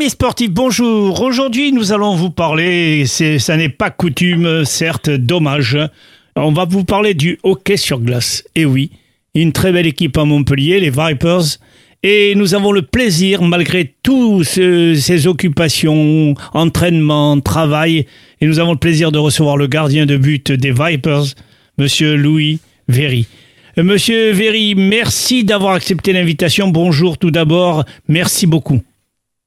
Amis sportifs, bonjour. Aujourd'hui, nous allons vous parler, ça n'est pas coutume, certes, dommage. On va vous parler du hockey sur glace. Et oui, une très belle équipe à Montpellier, les Vipers. Et nous avons le plaisir, malgré toutes ces occupations, entraînement, travail, et nous avons le plaisir de recevoir le gardien de but des Vipers, Monsieur Louis Véry. Euh, Monsieur Véry, merci d'avoir accepté l'invitation. Bonjour tout d'abord, merci beaucoup.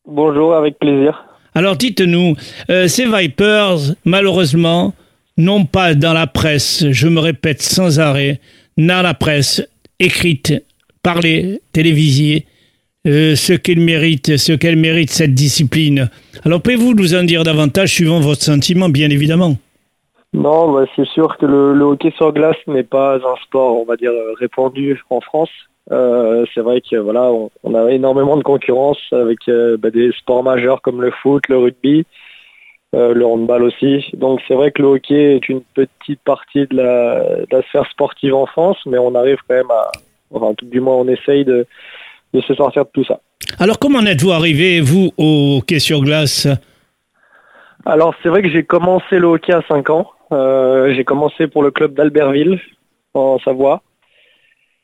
Bonjour, avec plaisir. Alors dites-nous, euh, ces Vipers, malheureusement, n'ont pas dans la presse, je me répète sans arrêt, dans la presse écrite, parlée, télévisée, euh, ce qu'elle mérite, ce qu'elle mérite cette discipline. Alors pouvez-vous nous en dire davantage suivant votre sentiment, bien évidemment Non, bah, c'est sûr que le, le hockey sur glace n'est pas un sport, on va dire, répandu en France. Euh, c'est vrai que voilà, on, on, a énormément de concurrence avec euh, bah, des sports majeurs comme le foot, le rugby, euh, le handball aussi. Donc c'est vrai que le hockey est une petite partie de la, de la, sphère sportive en France, mais on arrive quand même à, enfin tout du moins on essaye de, de se sortir de tout ça. Alors comment êtes-vous arrivé vous au hockey sur glace? Alors c'est vrai que j'ai commencé le hockey à 5 ans. J'ai commencé pour le club d'Albertville en Savoie.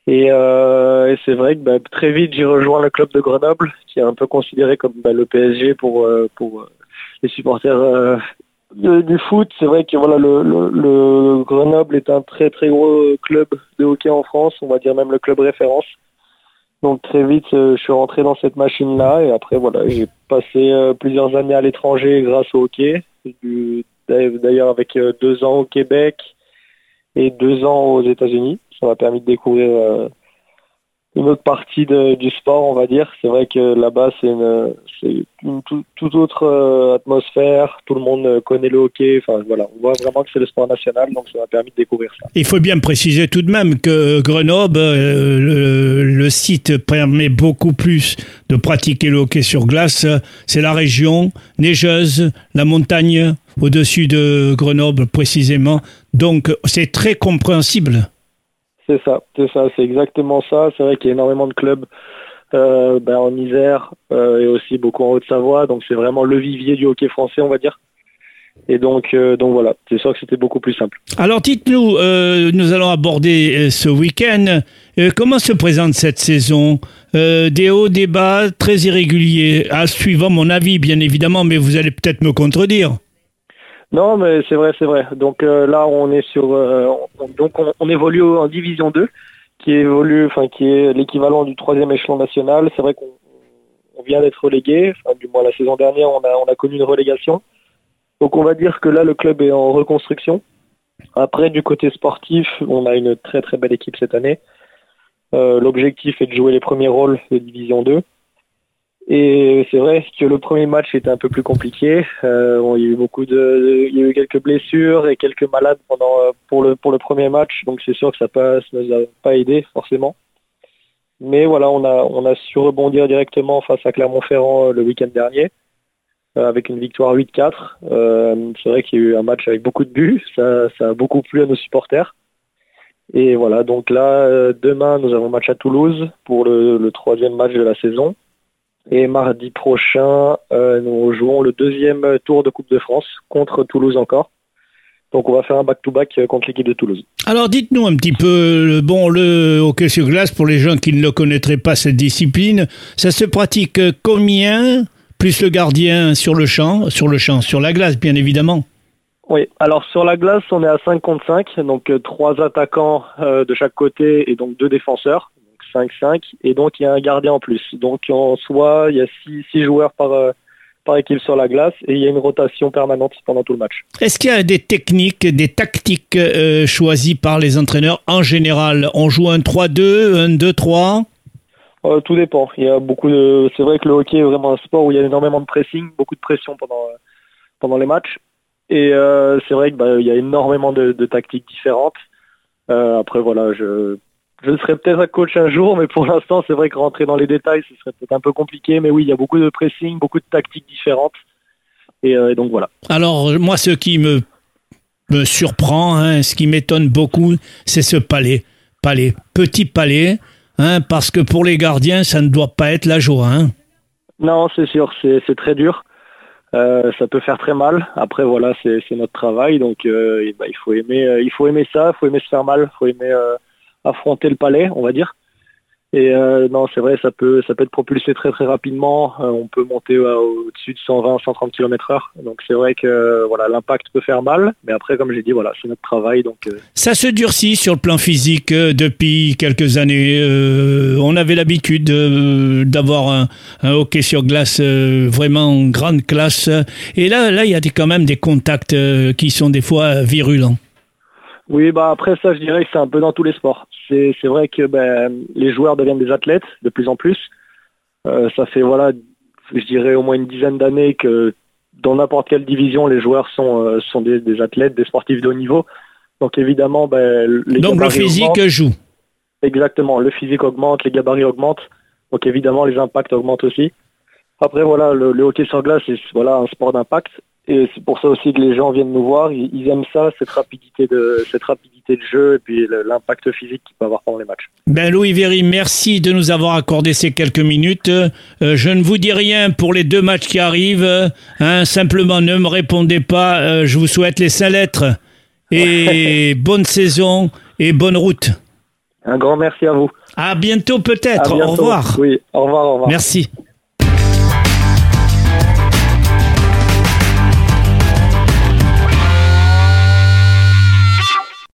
Et, euh, et c'est vrai que bah, très vite j'ai rejoint le club de Grenoble, qui est un peu considéré comme bah, le PSG pour euh, pour les supporters euh, du foot. C'est vrai que voilà le, le, le, Grenoble est un très très gros club de hockey en France, on va dire même le club référence. Donc très vite je suis rentré dans cette machine là et après voilà j'ai passé plusieurs années à l'étranger grâce au hockey. D'ailleurs avec deux ans au Québec et deux ans aux États-Unis ça m'a permis de découvrir euh, une autre partie du sport, on va dire. C'est vrai que là-bas, c'est une, toute tout autre euh, atmosphère. Tout le monde connaît le hockey. Enfin, voilà, on voit vraiment que c'est le sport national, donc ça m'a permis de découvrir ça. Il faut bien préciser tout de même que Grenoble, euh, le, le, site permet beaucoup plus de pratiquer le hockey sur glace. C'est la région neigeuse, la montagne au-dessus de Grenoble précisément. Donc, c'est très compréhensible. C'est ça, c'est ça, c'est exactement ça. C'est vrai qu'il y a énormément de clubs euh, ben, en Isère euh, et aussi beaucoup en Haute-Savoie, donc c'est vraiment le vivier du hockey français, on va dire. Et donc, euh, donc voilà, c'est sûr que c'était beaucoup plus simple. Alors dites-nous, euh, nous allons aborder ce week-end. comment se présente cette saison? Des hauts, des bas, très irréguliers, à suivant mon avis, bien évidemment, mais vous allez peut-être me contredire. Non, mais c'est vrai, c'est vrai. Donc euh, là, on est sur, euh, on, donc on, évolue en division 2, qui évolue, enfin qui est l'équivalent du troisième échelon national. C'est vrai qu'on on vient d'être relégué. Enfin, du moins la saison dernière, on a, on a connu une relégation. Donc on va dire que là, le club est en reconstruction. Après, du côté sportif, on a une très très belle équipe cette année. Euh, L'objectif est de jouer les premiers rôles de division 2. Et c'est vrai que le premier match était un peu plus compliqué. Euh, il y a eu beaucoup de, il y a eu quelques blessures et quelques malades pendant pour le pour le premier match, donc c'est sûr que ça ne nous a pas aidé forcément. Mais voilà, on a on a su rebondir directement face à Clermont-Ferrand euh, le week-end dernier euh, avec une victoire 8-4. Euh, c'est vrai qu'il y a eu un match avec beaucoup de buts, ça ça a beaucoup plu à nos supporters. Et voilà, donc là demain nous avons match à Toulouse pour le, le troisième match de la saison. Et mardi prochain, euh, nous jouons le deuxième tour de Coupe de France contre Toulouse encore. Donc on va faire un back-to-back -back contre l'équipe de Toulouse. Alors dites-nous un petit peu, bon, le hockey sur glace, pour les gens qui ne le connaîtraient pas, cette discipline, ça se pratique combien plus le gardien sur le champ, sur le champ, sur la glace bien évidemment? Oui, alors sur la glace, on est à 5 contre 5, donc euh, trois attaquants euh, de chaque côté et donc deux défenseurs. 5-5, et donc il y a un gardien en plus. Donc en soi, il y a 6 joueurs par, euh, par équipe sur la glace, et il y a une rotation permanente pendant tout le match. Est-ce qu'il y a des techniques, des tactiques euh, choisies par les entraîneurs en général? On joue un 3-2, un 2-3 euh, tout dépend. Il y a beaucoup de. C'est vrai que le hockey est vraiment un sport où il y a énormément de pressing, beaucoup de pression pendant euh, pendant les matchs. Et c'est vrai qu'il bah, y a énormément de, de tactiques différentes. Après voilà, je je serai peut-être un coach un jour, mais pour l'instant, c'est vrai que rentrer dans les détails, ce serait peut-être un peu compliqué. Mais oui, il y a beaucoup de pressing, beaucoup de tactiques différentes. Et, euh, et donc voilà. Alors, moi, ce qui me, me surprend, hein, ce qui m'étonne beaucoup, c'est ce palais. Palais. Petit palais, hein, parce que pour les gardiens, ça ne doit pas être la joie. Hein. Non, c'est sûr, c'est très dur. Euh, ça peut faire très mal. Après, voilà, c'est notre travail, donc euh, bah, il faut aimer, euh, il faut aimer ça, il faut aimer se faire mal, il faut aimer affronter le palais, on va dire. Et euh, non, c'est vrai, ça peut, ça peut être propulsé très très rapidement. Euh, on peut monter au-dessus de 120, 130 km/h. Donc c'est vrai que voilà, l'impact peut faire mal, mais après, comme j'ai dit, voilà, c'est notre travail. Donc euh. ça se durcit sur le plan physique depuis quelques années. on avait l'habitude d'avoir un, un, hockey sur glace vraiment en grande classe, et là, là, il y a quand même des contacts qui sont des fois virulents. Oui, bah après ça, je dirais que c'est un peu dans tous les sports. C'est vrai que ben, les joueurs deviennent des athlètes de plus en plus. Euh, ça fait voilà, je dirais au moins une dizaine d'années que dans n'importe quelle division, les joueurs sont euh, sont des, athlètes, des sportifs de haut niveau. Donc évidemment, ben, les donc le physique joue. Exactement, le physique augmente, les gabarits augmentent. Donc évidemment, les impacts augmentent aussi. Après voilà, le, le hockey sur glace, c'est voilà un sport d'impact. Et c'est pour ça aussi que les gens viennent nous voir. Ils, aiment ça, cette rapidité de cette rapidité de jeu et puis l'impact physique qu'il peut avoir pendant les matchs. Ben Louis Véry, merci de nous avoir accordé ces quelques minutes. Euh, je ne vous dis rien pour les deux matchs qui arrivent. Hein, simplement, ne me répondez pas. Euh, je vous souhaite les cinq lettres et bonne saison et bonne route. Un grand merci à vous. À bientôt peut-être. Au revoir. Oui, au revoir, au revoir. Merci.